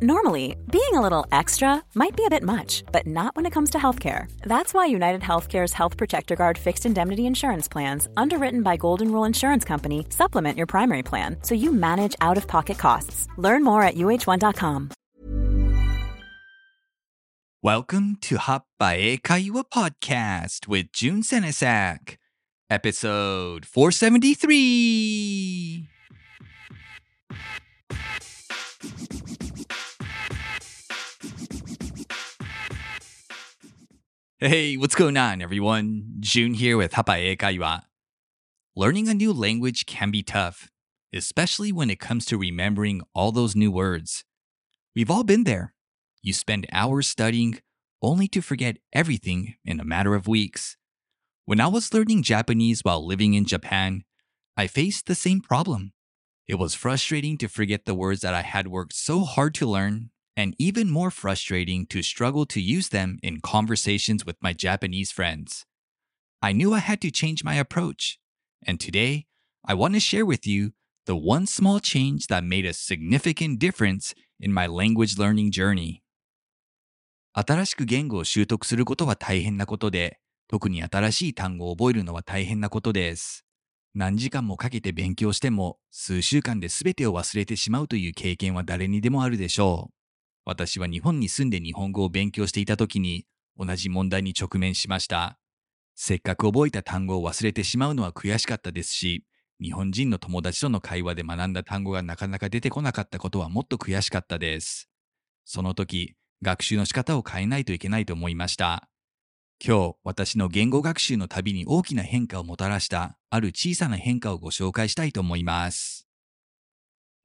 Normally, being a little extra might be a bit much, but not when it comes to healthcare. That's why United Healthcare's Health Protector Guard fixed indemnity insurance plans, underwritten by Golden Rule Insurance Company, supplement your primary plan so you manage out of pocket costs. Learn more at uh1.com. Welcome to Happae Kaiwa Podcast with June Senesak, episode 473. Hey, what's going on, everyone? June here with Hapae Kaiwa. Learning a new language can be tough, especially when it comes to remembering all those new words. We've all been there. You spend hours studying only to forget everything in a matter of weeks. When I was learning Japanese while living in Japan, I faced the same problem. It was frustrating to forget the words that I had worked so hard to learn and even more frustrating to struggle to use them in conversations with my Japanese friends. I knew I had to change my approach, and today I want to share with you the one small change that made a significant difference in my language learning journey. 新しく言語を習得することは大変なことで、特に新しい単語を覚えるのは大変なことです。何時間もかけて勉強しても、数週間で全てを忘れてしまうという経験は誰にでもあるでしょう。私は日本に住んで日本語を勉強していた時に同じ問題に直面しました。せっかく覚えた単語を忘れてしまうのは悔しかったですし、日本人の友達との会話で学んだ単語がなかなか出てこなかったことはもっと悔しかったです。その時、学習の仕方を変えないといけないと思いました。今日、私の言語学習の旅に大きな変化をもたらしたある小さな変化をご紹介したいと思います。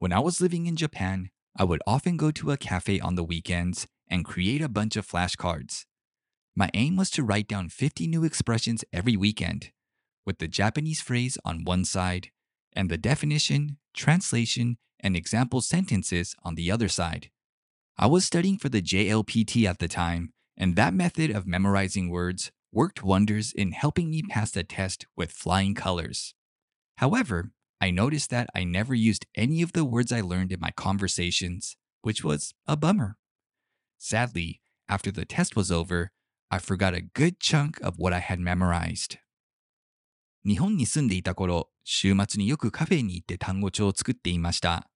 When I was living in Japan, I would often go to a cafe on the weekends and create a bunch of flashcards. My aim was to write down 50 new expressions every weekend, with the Japanese phrase on one side and the definition, translation, and example sentences on the other side. I was studying for the JLPT at the time, and that method of memorizing words worked wonders in helping me pass the test with flying colors. However, I noticed that I never used any of the words I learned in my conversations, which was a bummer. Sadly, after the test was over, I forgot a good chunk of what I had memorized. 日本に住んでいた頃、週末によくカフェに行って単語帳を作っていました。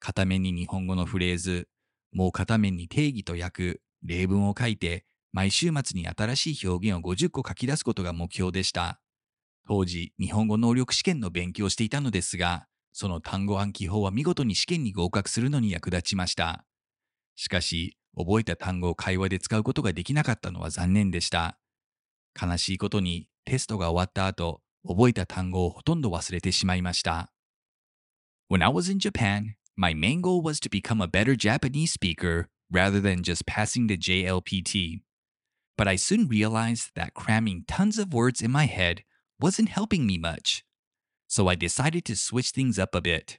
片面に日本語のフレーズ、もう片面に定義と訳、例文を書いて、毎週末に新しい表現を50個書き出すことが目標でした。当時、日本語能力試験の勉強をしていたのですが、その単語暗記法は見事に試験に合格するのに役立ちました。しかし、覚えた単語を会話で使うことができなかったのは残念でした。悲しいことに、テストが終わった後、覚えた単語をほとんど忘れてしまいました。When I was in Japan, my main goal was to become a better Japanese speaker rather than just passing the JLPT. But I soon realized that cramming tons of words in my head wasn't helping me much. So I decided to switch things up a bit.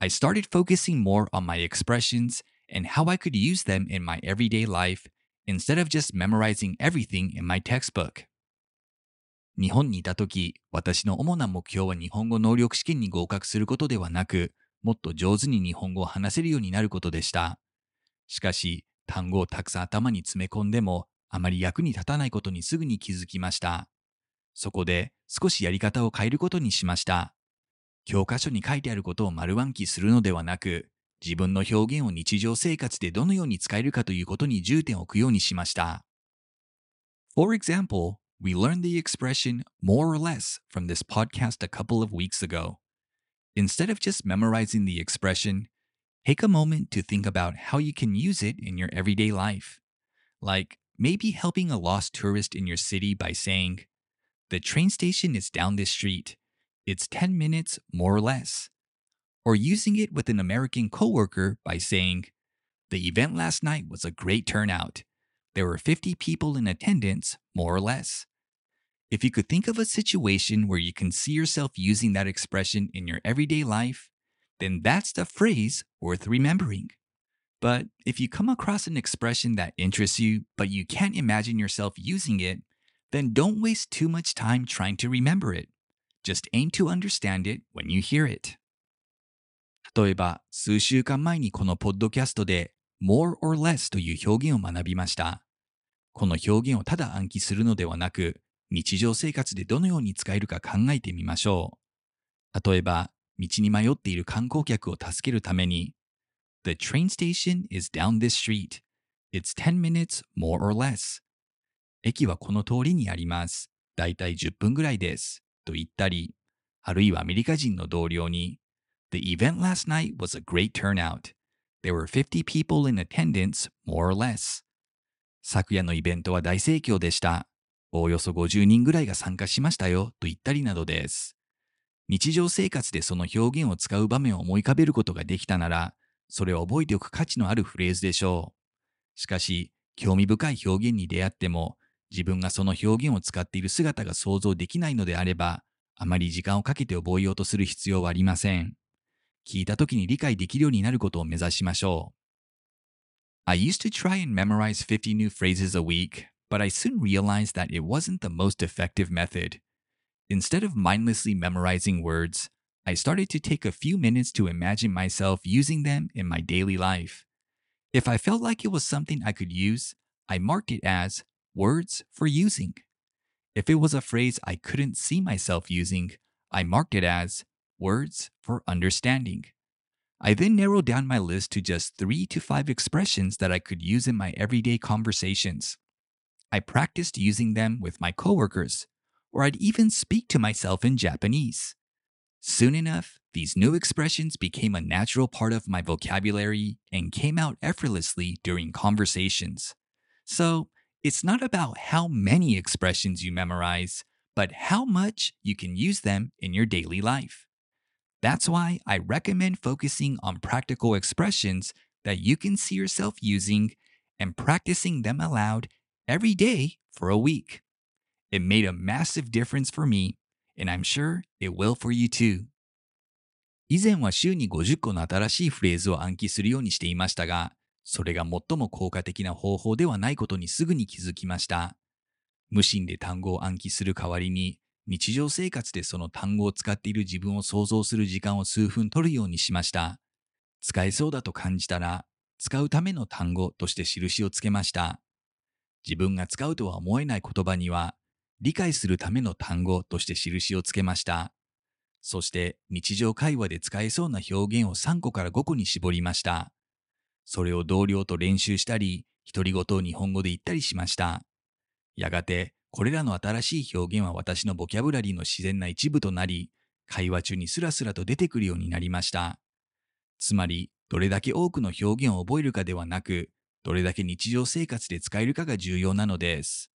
I started focusing more on my expressions and how I could use them in my everyday life instead of just memorizing everything in my textbook. 日本にいた時、私の主な目標は日本語能力試験に合格することではなく、もっと上手に日本語を話せるようになることでした。しかし、単語をたくさん頭に詰め込んでも、あまり役に立たないことにすぐに気づきました。そこで少しやり方を変えることにしました。教科書に書いてあることを丸暗記するのではなく、自分の表現を日常生活でどのように使えるかということに重点を置くようにしました。For example, we learned the expression more or less from this podcast a couple of weeks ago. Instead of just memorizing the expression, take a moment to think about how you can use it in your everyday life. Like maybe helping a lost tourist in your city by saying, the train station is down this street. It's 10 minutes more or less. Or using it with an American coworker by saying, The event last night was a great turnout. There were 50 people in attendance, more or less. If you could think of a situation where you can see yourself using that expression in your everyday life, then that's the phrase worth remembering. But if you come across an expression that interests you, but you can't imagine yourself using it, then don't waste too much time trying to remember it. Just aim to understand it when you hear it. 例えば、数週間前にこのポッドキャストで more or less という表現を学びました。この表現をただ暗記するのではなく、日常生活でどのように使えるか考えてみましょう。例えば、道に迷っている観光客を助けるために、The train station is down this street. It's 10 minutes more or less. 駅はこの通りにあります。だいたい10分ぐらいです。と言ったり、あるいはアメリカ人の同僚に、The event last night was a great turnout. There were 50 people in attendance, more or less. 昨夜のイベントは大盛況でした。おおよそ50人ぐらいが参加しましたよ、と言ったりなどです。日常生活でその表現を使う場面を思い浮かべることができたなら、それを覚えておく価値のあるフレーズでしょう。しかし、興味深い表現に出会っても、自分がその表現を使っている姿が想像できないのであれば、あまり時間をかけて覚えようとする必要はありません。聞いた時に理解できるようになることを目指しましょう。I used to try and memorize 50 new phrases a week, but I soon realized that it wasn't the most effective method. Instead of mindlessly memorizing words, I started to take a few minutes to imagine myself using them in my daily life. If I felt like it was something I could use, I marked it as words for using. If it was a phrase I couldn't see myself using, I marked it as words for understanding. I then narrowed down my list to just three to five expressions that I could use in my everyday conversations. I practiced using them with my coworkers, or I'd even speak to myself in Japanese. Soon enough, these new expressions became a natural part of my vocabulary and came out effortlessly during conversations. So, it's not about how many expressions you memorize, but how much you can use them in your daily life. That's why I recommend focusing on practical expressions that you can see yourself using and practicing them aloud every day for a week. It made a massive difference for me, and I'm sure it will for you too. 以前は週に50個の新しいフレーズを暗記するようにしていましたが、 それが最も効果的な方法ではないことにすぐに気づきました。無心で単語を暗記する代わりに、日常生活でその単語を使っている自分を想像する時間を数分取るようにしました。使えそうだと感じたら、使うための単語として印をつけました。自分が使うとは思えない言葉には、理解するための単語として印をつけました。そして日常会話で使えそうな表現を3個から5個に絞りました。それを同僚と練習したり、独り言を日本語で言ったりしました。やがて、これらの新しい表現は私のボキャブラリーの自然な一部となり、会話中にスラスラと出てくるようになりました。つまり、どれだけ多くの表現を覚えるかではなく、どれだけ日常生活で使えるかが重要なのです。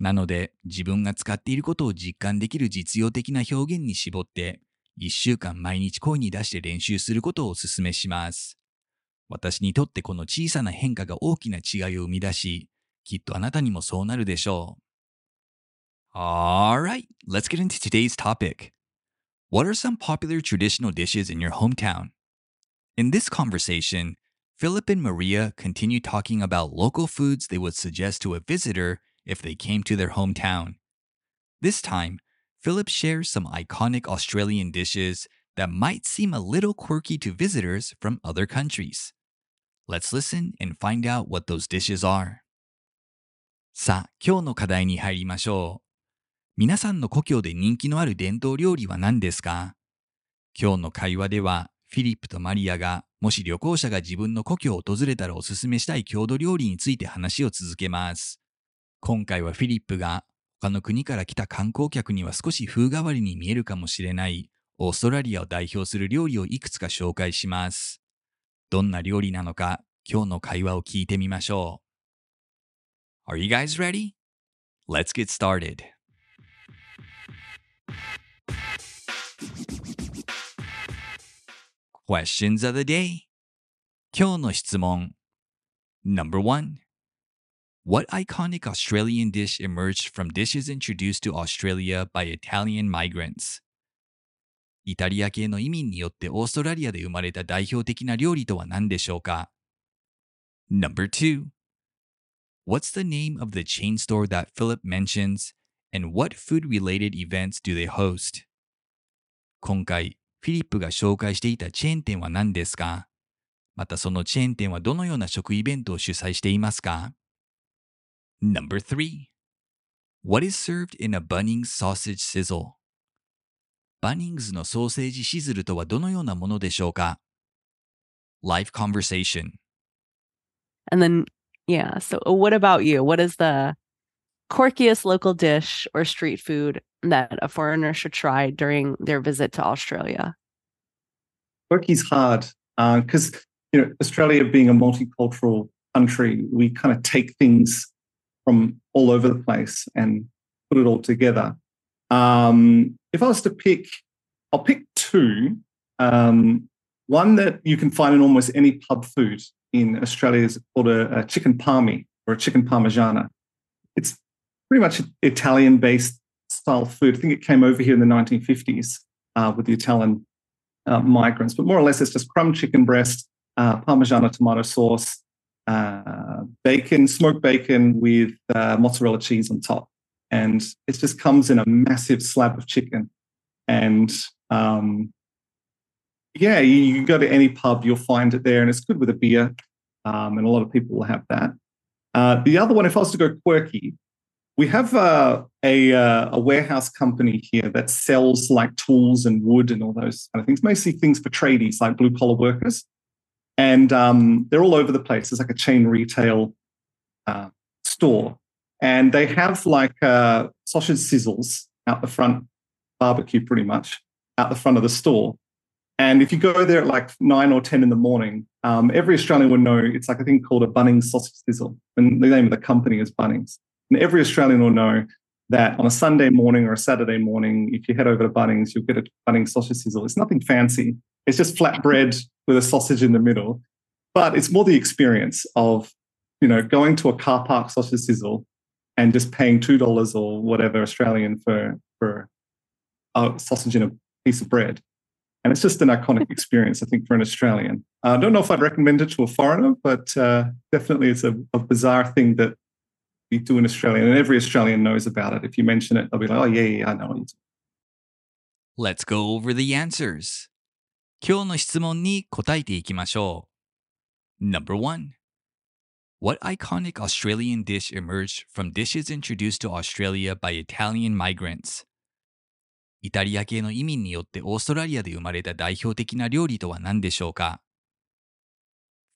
なので、自分が使っていることを実感できる実用的な表現に絞って、1週間毎日声に出して練習することをお勧めします。私にとってこの小さな変化が大きな違いを生み出し、きっとあなたにもそうなるでしょう。Alright, let's get into today's topic. What are some popular traditional dishes in your hometown? In this conversation, Philip and Maria continue talking about local foods they would suggest to a visitor if they came to their hometown. This time, Philip shares some iconic Australian dishes that might seem a little quirky to visitors from other countries. Let's listen and find out what those dishes are. さあ、今日の課題に入りましょう。皆さんの故郷で人気のある伝統料理は何ですか？今日の会話では、フィリップとマリアが、もし旅行者が自分の故郷を訪れたらおすすめしたい郷土料理について話を続けます。今回はフィリップが、他の国から来た観光客には少し風変わりに見えるかもしれない、オーストラリアを代表する料理をいくつか紹介します。どんな料理なのか、今日の会話を聞いてみましょう。Are you guys ready? Let's get started. Questions of the day 今日の質問 Number 1 What iconic Australian dish emerged from dishes introduced to Australia by Italian migrants? イタリア系の移民によってオーストラリアで生まれた代表的な料理とは何でしょうか Number 2 What's the name of the chain store that Philip mentions and what food related events do they host? 今回、フィリップが紹介していたチェーン店は何ですか またそのチェーン店はどのような食イベントを主催していますか Number 3 What is served in a Bunnings sausage sizzle? バニングズのソーセージシズルとはどのようなものでしょうか Live conversation. And then, yeah. So, what about you? What is the quirkiest local dish or street food that a foreigner should try during their visit to Australia? Quirky's hard because uh, you know Australia being a multicultural country, we kind of take things from all over the place and put it all together. Um, if I was to pick, I'll pick two. Um, one that you can find in almost any pub food in Australia is called a, a chicken palmy or a chicken parmigiana. It's pretty much Italian based style food. I think it came over here in the 1950s uh, with the Italian uh, migrants, but more or less it's just crumb chicken breast, uh, Parmigiana tomato sauce, uh, bacon, smoked bacon with uh, mozzarella cheese on top. And it just comes in a massive slab of chicken. And um, yeah, you, you, go to any pub, you'll find it there, and it's good with a beer. Um, and a lot of people will have that. Uh, the other one, if I was to go quirky, we have uh, a, uh, a warehouse company here that sells like tools and wood and all those kind of things, mostly things for tradies like blue collar workers. And um, they're all over the place. It's like a chain retail uh, store. And they have like uh, sausage sizzles out the front, barbecue pretty much, out the front of the store. And if you go there at like nine or 10 in the morning, um, every Australian would know it's like a thing called a Bunnings sausage sizzle. And the name of the company is Bunnings. And every Australian will know that on a Sunday morning or a Saturday morning, if you head over to Bunnings, you'll get a Bunnings sausage sizzle. It's nothing fancy. It's just flat bread with a sausage in the middle. But it's more the experience of, you know, going to a car park sausage sizzle and just paying two dollars or whatever Australian for for a sausage in a piece of bread. And it's just an iconic experience, I think, for an Australian. Uh, I don't know if I'd recommend it to a foreigner, but uh, definitely it's a, a bizarre thing that we do in Australia, and every Australian knows about it. If you mention it, they'll be like, "Oh yeah, yeah, I know it." Let's go over the answers. 今日の質問に答えていきましょう。Number one. What iconic Australian dish emerged from dishes introduced to Australia by Italian migrants? イタリア系の移民によってオーストラリアで生まれた代表的な料理とは何でしょうか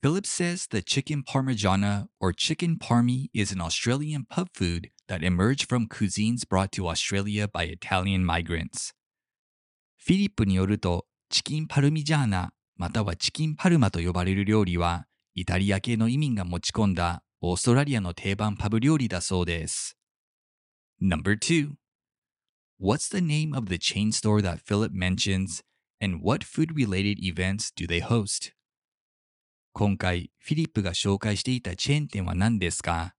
Philip says the chicken parmigiana or chicken parmy is an Australian pub food that emerged from cuisines brought to Australia by Italian migrants. フィリップによると、チキンパルミジャーナまたはチキンパルマと呼ばれる料理は、イタリア系の移民が持ち込んだオーストラリアの定番パブ料理だそうです。Number 2 What's the name of the chain store that Philip mentions, and what food related events do they host? 今回、フィリップが紹介していたチェーン店は何ですか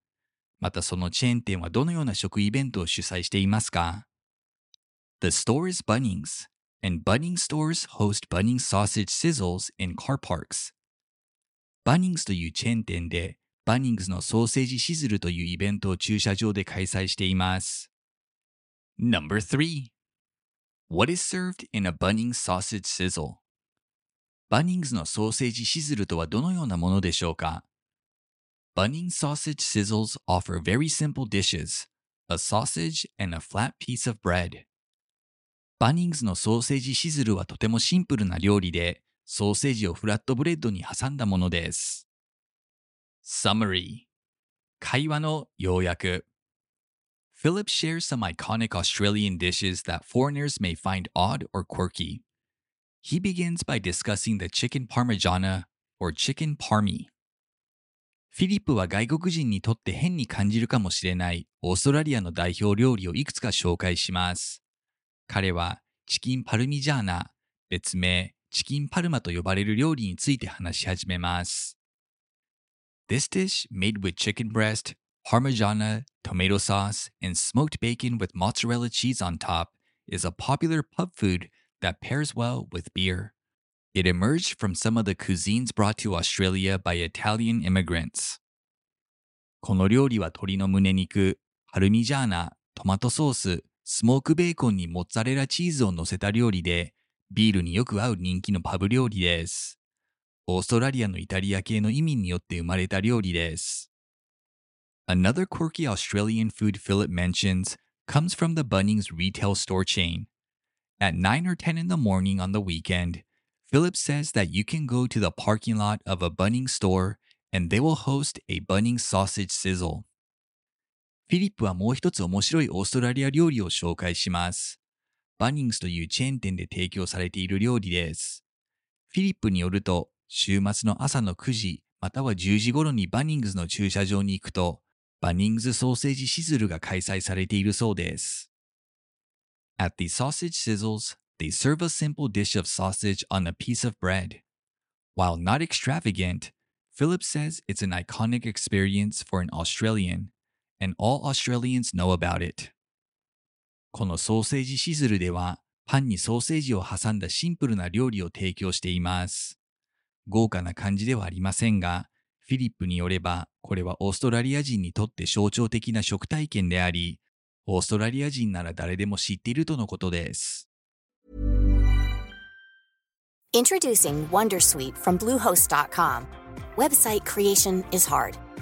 またそのチェーン店はどのような食イベントを主催していますか ?The store is Bunnings, and Bunnings stores host Bunnings sausage sizzles in car parks. バニングスというチェーン店で、バニングスのソーセージシズルというイベントを駐車場で開催しています。Number 3 What is served in a Bunnings sausage sizzle? バニングズのソーセージシズルとはどのようなものでしょうか Bunnings sausage sizzles offer very simple dishes, a sausage and a flat piece of bread. バニングズのソーセージシズルはとてもシンプルな料理で、ソーセージをフラットブレッドに挟んだものです。Summary 会話の要約 Philip shares some iconic Australian dishes that foreigners may find odd or quirky. He begins by discussing the chicken parmigiana or chicken parmy. フィリップは外国人にとって変に感じるかもしれないオーストラリアの代表料理をいくつか紹介します。彼はチキンパルミジャーナ、別名チキンパルマと呼ばれる料理について話し始めます。This dish, made with chicken breast, parmigiana, tomato sauce, and smoked bacon with mozzarella cheese on top, is a popular pub food that pairs well with beer. It emerged from some of the cuisines brought to Australia by Italian immigrants. この料理は鶏の胸肉、パルミジャーナ、トマトソース、スモークベーコンにモッツァレラチーズを乗せた料理で、ビールによく合う人気のパブ料理です。 オーストラリアのイタリア系の移民によって生まれた料理です。Another quirky Australian food Philip mentions comes from the Bunnings retail store chain. At 9 or 10 in the morning on the weekend, Philip says that you can go to the parking lot of a Bunnings store and they will host a Bunnings sausage sizzle. フィリップはもう一つ面白いオーストラリア料理を紹介します。 バニングスというチェーン店で提供されている料理です。フィリップによると、週末の朝の9時または10時頃にバニングズの駐車場に行くと、バニングズソーセージシズルが開催されているそうです。At the sausage sizzles, they serve a simple dish of sausage on a piece of bread. While not extravagant, Philip says it's an iconic experience for an Australian, and all Australians know about it. このソーセージシズルでは、パンにソーセージを挟んだシンプルな料理を提供しています。豪華な感じではありませんが、フィリップによれば、これはオーストラリア人にとって象徴的な食体験であり、オーストラリア人なら誰でも知っているとのことです。Introducing Wondersuite from Bluehost.com. Website creation is hard,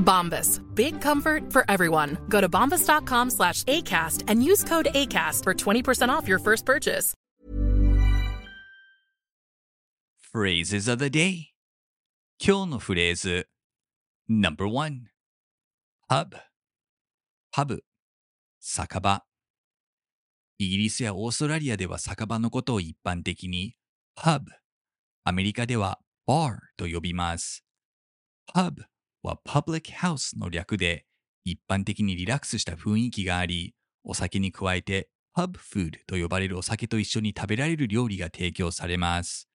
Bombas. Big comfort for everyone. Go to bombas.com slash ACAST and use code ACAST for 20% off your first purchase. Phrases of the day 今日のフレーズ No.1 Pub Pub 酒場イギリスやオーストラリアでは酒場のことを一般的に Pub アメリカでは Bar と呼びます。Pub は Public House の略で一般的にリラックスした雰囲気があり、お酒に加えて Pub Food と呼ばれるお酒と一緒に食べられる料理が提供されます。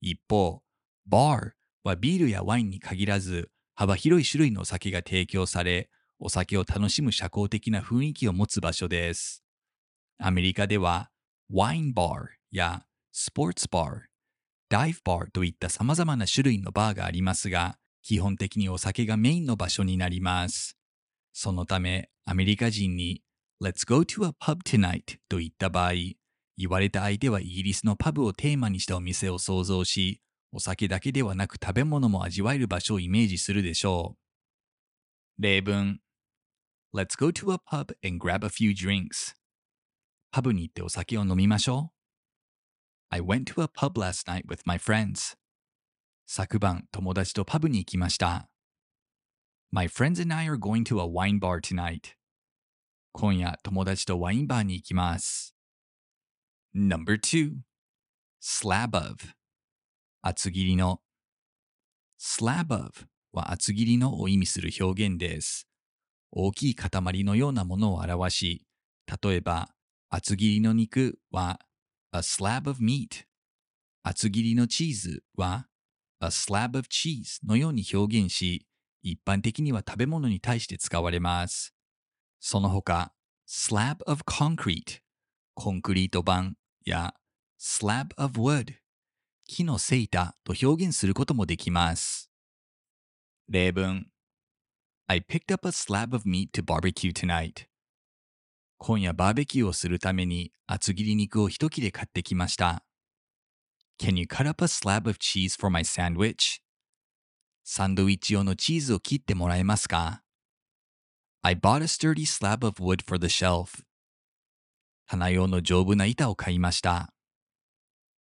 一方、bar はビールやワインに限らず幅広い種類のお酒が提供され、お酒を楽しむ社交的な雰囲気を持つ場所です。アメリカでは、ワインバーやスポーツバー、ダイブバーといった様々な種類のバーがありますが、基本的にお酒がメインの場所になります。そのため、アメリカ人に Let's go to a pub tonight と言った場合、言われた相手はイギリスのパブをテーマにしたお店を想像し、お酒だけではなく食べ物も味わえる場所をイメージするでしょう。例文 Let's go to a pub and grab a few drinks. パブに行ってお酒を飲みましょう。I went to a pub last night with my friends. 昨晩、友達とパブに行きました。My friends and I are going to a wine bar tonight. 今夜、友達とワインバーに行きます。Number two, slab of 厚切りの slab of は厚切りのを意味する表現です。大きい塊のようなものを表し、例えば厚切りの肉は a slab of meat 厚切りのチーズは a slab of cheese のように表現し、一般的には食べ物に対して使われます。その他、slab of concrete コンクリート板や slab of wood 木のせいたと表現することもできます。例文 I picked up a slab of meat to barbecue tonight. 今夜バーベキューをするために厚切り肉を一切れ買ってきました。Can you cut up a slab of cheese for my sandwich? サンドイッチ用のチーズを切ってもらえますか ?I bought a sturdy slab of wood for the shelf. 棚用の丈夫な板を買いました。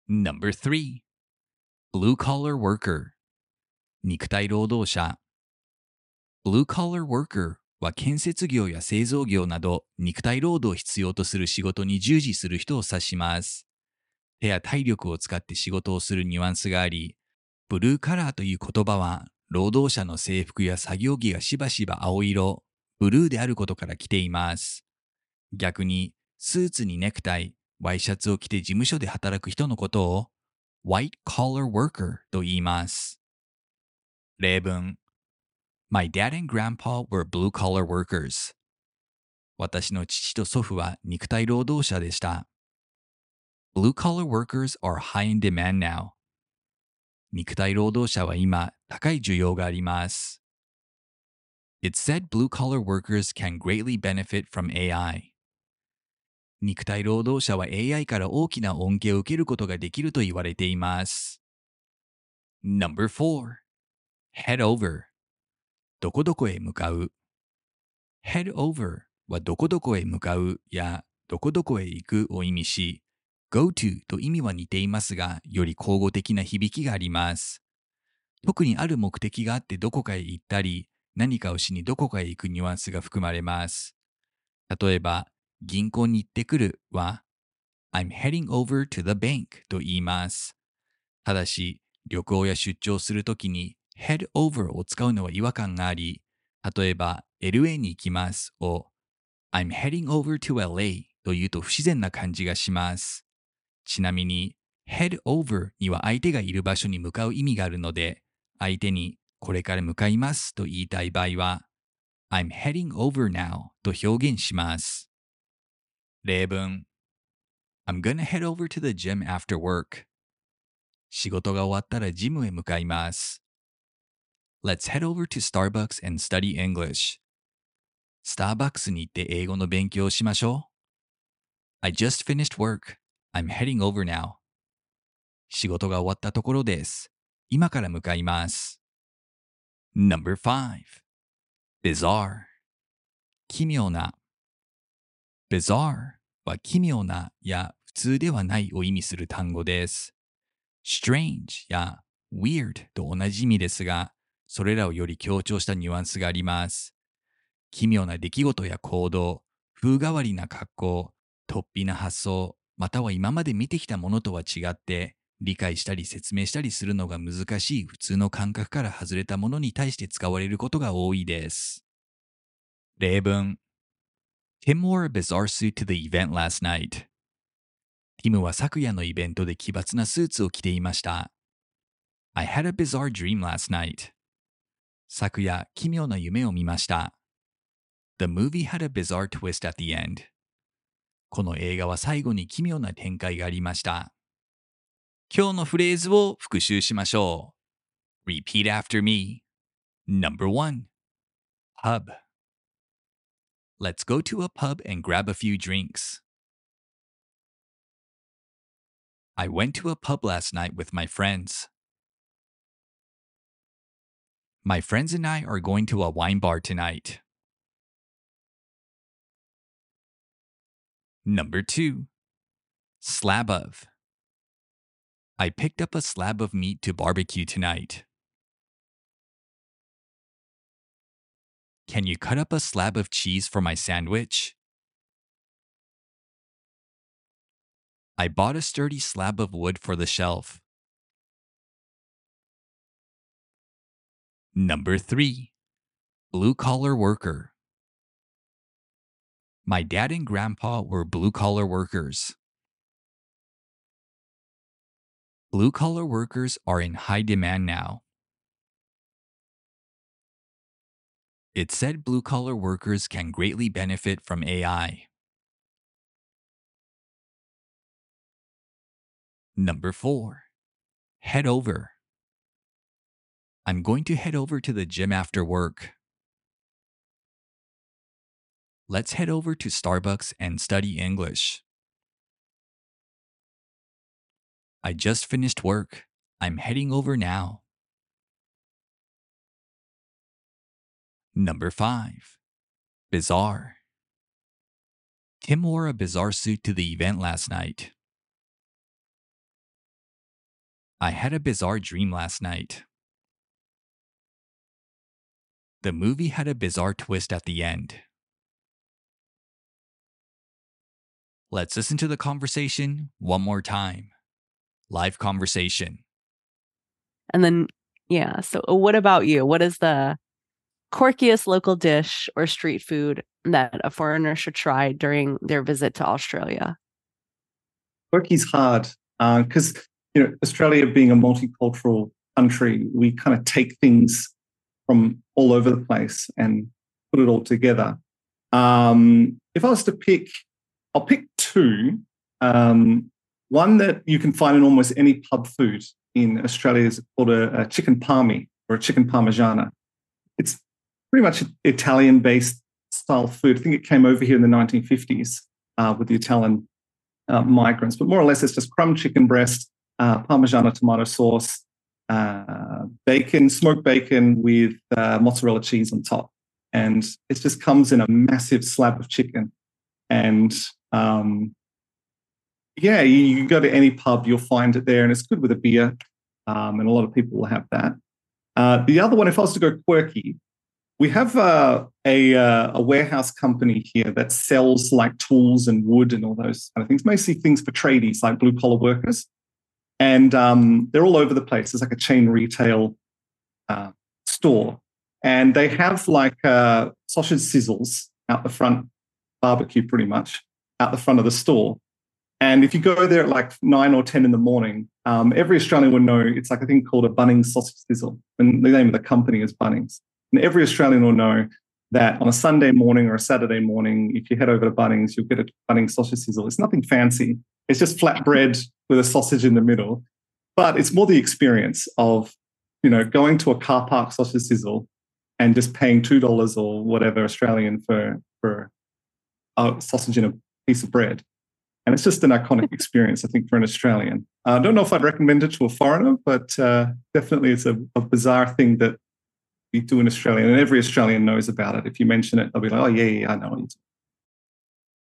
Number 3 Blue collar worker 肉体労働者 Blue collar worker は建設業や製造業など肉体労働を必要とする仕事に従事する人を指します。手や体力を使って仕事をするニュアンスがあり、ブルーカラーという言葉は、労働者の制服や作業着がしばしば青色、ブルーであることから来ています。逆に、スーツにネクタイ、ワイシャツを着て事務所で働く人のことを、white collar worker と言います。例文 My dad and grandpa were blue collar workers. 私の父と祖父は肉体労働者でした。Blue collar workers are high in demand now. 肉体労働者は今高い需要があります。It said blue collar workers can greatly benefit from AI. 肉体労働者は AI から大きな恩恵を受けることができると言われています。No.4 Head over どこどこへ向かう Head over はどこどこへ向かうやどこどこへ行くを意味し go to と意味は似ていますがより口語的な響きがあります。特にある目的があってどこかへ行ったり何かをしにどこかへ行くニュアンスが含まれます。例えば銀行に行ってくるは I'm heading over to the bank と言います。ただし、旅行や出張するときに head over を使うのは違和感があり、例えば LA に行きますを I'm heading over to LA と言うと不自然な感じがします。ちなみに head over には相手がいる場所に向かう意味があるので、相手にこれから向かいますと言いたい場合は I'm heading over now と表現します。例文 I'm gonna head over to the gym after work. 仕事が終わったらジムへ向かいます。Let's head over to Starbucks and study English. スターバックスに行って英語の勉強をしましょう。I just finished work. I'm heading over now. 仕事が終わったところです。今から向かいます。No.5 Bizarre 奇妙な Bizarre は奇妙なや普通ではないを意味する単語です。strange や weird と同じ意味ですが、それらをより強調したニュアンスがあります。奇妙な出来事や行動、風変わりな格好、突飛な発想、または今まで見てきたものとは違って、理解したり説明したりするのが難しい普通の感覚から外れたものに対して使われることが多いです。例文 Tim wore a bizarre suit to the event last night. ティムは昨夜のイベントで奇抜なスーツを着ていました。I had a bizarre dream last night. 昨夜、奇妙な夢を見ました。The movie had a bizarre twist at the end. この映画は最後に奇妙な展開がありました。今日のフレーズを復習しましょう。Repeat after me. Number one. Pub. Let's go to a pub and grab a few drinks. I went to a pub last night with my friends. My friends and I are going to a wine bar tonight. Number two, slab of. I picked up a slab of meat to barbecue tonight. Can you cut up a slab of cheese for my sandwich? I bought a sturdy slab of wood for the shelf. Number three, blue collar worker. My dad and grandpa were blue collar workers. Blue collar workers are in high demand now. It said blue collar workers can greatly benefit from AI. Number four, head over. I'm going to head over to the gym after work. Let's head over to Starbucks and study English. I just finished work. I'm heading over now. Number five, bizarre. Tim wore a bizarre suit to the event last night. I had a bizarre dream last night. The movie had a bizarre twist at the end. Let's listen to the conversation one more time. live conversation. And then, yeah. So, uh, what about you? What is the quirkiest local dish or street food that a foreigner should try during their visit to Australia? Quirky's hard because you know Australia being a multicultural country, we kind of take things from all over the place and put it all together. Um, if I was to pick, I'll pick two. Um, one that you can find in almost any pub food in Australia is called a, a chicken palmy or a chicken parmigiana. It's pretty much Italian based style food. I think it came over here in the 1950s uh, with the Italian uh, migrants, but more or less it's just crumb chicken breast, uh, Parmigiana tomato sauce, uh, bacon, smoked bacon with uh, mozzarella cheese on top. And it just comes in a massive slab of chicken. And um, yeah, you, you, go to any pub, you'll find it there, and it's good with a beer. Um, and a lot of people will have that. Uh, the other one, if I was to go quirky, we have uh, a, uh, a warehouse company here that sells like tools and wood and all those kind of things, mostly things for tradies like blue collar workers. And um, they're all over the place. It's like a chain retail uh, store. And they have like uh, sausage sizzles out the front, barbecue pretty much, out the front of the store. And if you go there at like nine or 10 in the morning, um, every Australian would know it's like a thing called a Bunnings sausage sizzle. And the name of the company is Bunnings. And every Australian will know that on a Sunday morning or a Saturday morning, if you head over to Bunnings, you'll get a Bunnings sausage sizzle. It's nothing fancy. It's just flatbread with a sausage in the middle. But it's more the experience of, you know, going to a car park sausage sizzle and just paying two dollars or whatever Australian for for a sausage in a piece of bread. And it's just an iconic experience, I think, for an Australian. Uh, I don't know if I'd recommend it to a foreigner, but uh, definitely it's a, a bizarre thing that we do in Australia, and every Australian knows about it. If you mention it, they'll be like, "Oh yeah, yeah, I know."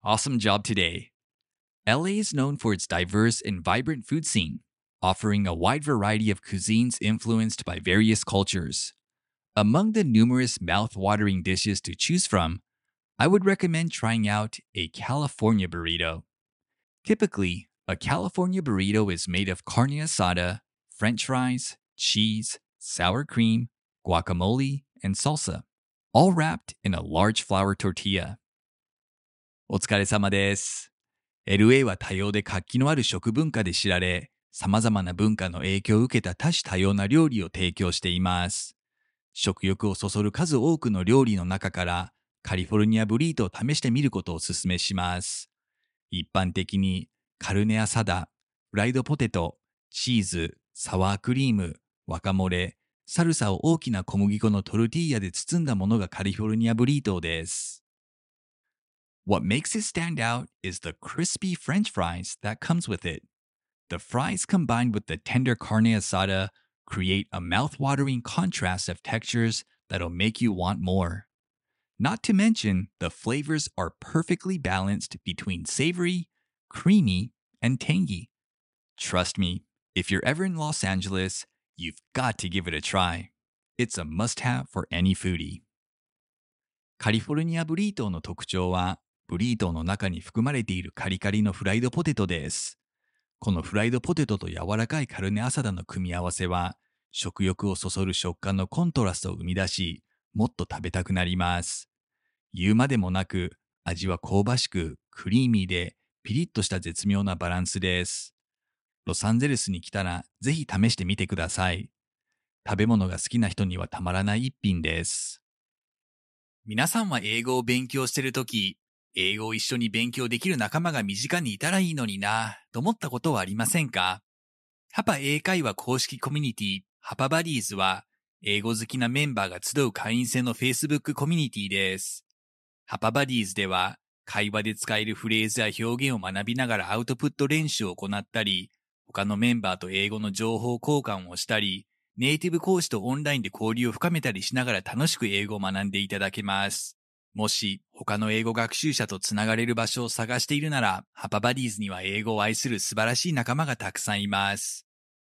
Awesome job today. LA is known for its diverse and vibrant food scene, offering a wide variety of cuisines influenced by various cultures. Among the numerous mouth-watering dishes to choose from, I would recommend trying out a California burrito. Typically, a California burrito is made of carne asada, french fries, cheese, sour cream, guacamole, and salsa, all wrapped in a large flour tortilla. お疲れ様です。LA は多様で活気のある食文化で知られ、様々な文化の影響を受けた多種多様な料理を提供しています。食欲をそそる数多くの料理の中からカリフォルニアブリートを試してみることをお勧めします。一般的にカルネアサダ、フライドポテト、チーズ、サワークリーム、ワカモレ、サルサを大きな小麦粉のトルティーヤで包んだものがカリフォルニアブリートです。What makes it stand out is the crispy french fries that comes with it. The fries combined with the tender carne asada create a mouth-watering contrast of textures that'll make you want more. Not to mention, the flavors are perfectly balanced between savory, creamy, and tangy. Trust me, if you're ever in Los Angeles, You've got to give it a try. It's a must-have for any foodie. カリフォルニアブリートの特徴は、ブリートの中に含まれているカリカリのフライドポテトです。このフライドポテトと柔らかいカルネアサダの組み合わせは、食欲をそそる食感のコントラストを生み出し、もっと食べたくなります。言うまでもなく、味は香ばしく、クリーミーで、ピリッとした絶妙なバランスです。ロサンゼルスに来たらぜひ試してみてください。食べ物が好きな人にはたまらない一品です。皆さんは英語を勉強してるとき、英語を一緒に勉強できる仲間が身近にいたらいいのになと思ったことはありませんか？ハパ英会話公式コミュニティ、ハパバディーズは、英語好きなメンバーが集う会員制の Facebook コミュニティです。ハパバディーズでは、会話で使えるフレーズや表現を学びながらアウトプット練習を行ったり、他のメンバーと英語の情報交換をしたり、ネイティブ講師とオンラインで交流を深めたりしながら楽しく英語を学んでいただけます。もし、他の英語学習者とつながれる場所を探しているなら、ハパバディーズには英語を愛する素晴らしい仲間がたくさんいます。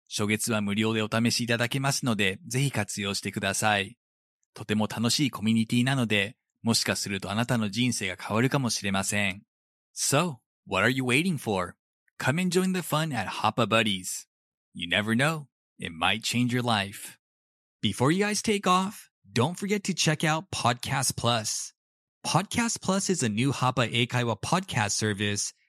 初月は無料でお試しいただけますので、ぜひ活用してください。とても楽しいコミュニティなので、もしかするとあなたの人生が変わるかもしれません。So, what are you waiting for? Come and join the fun at Hoppa Buddies. You never know, it might change your life. Before you guys take off, don't forget to check out Podcast Plus. Podcast Plus is a new Hapa Eikaiwa podcast service,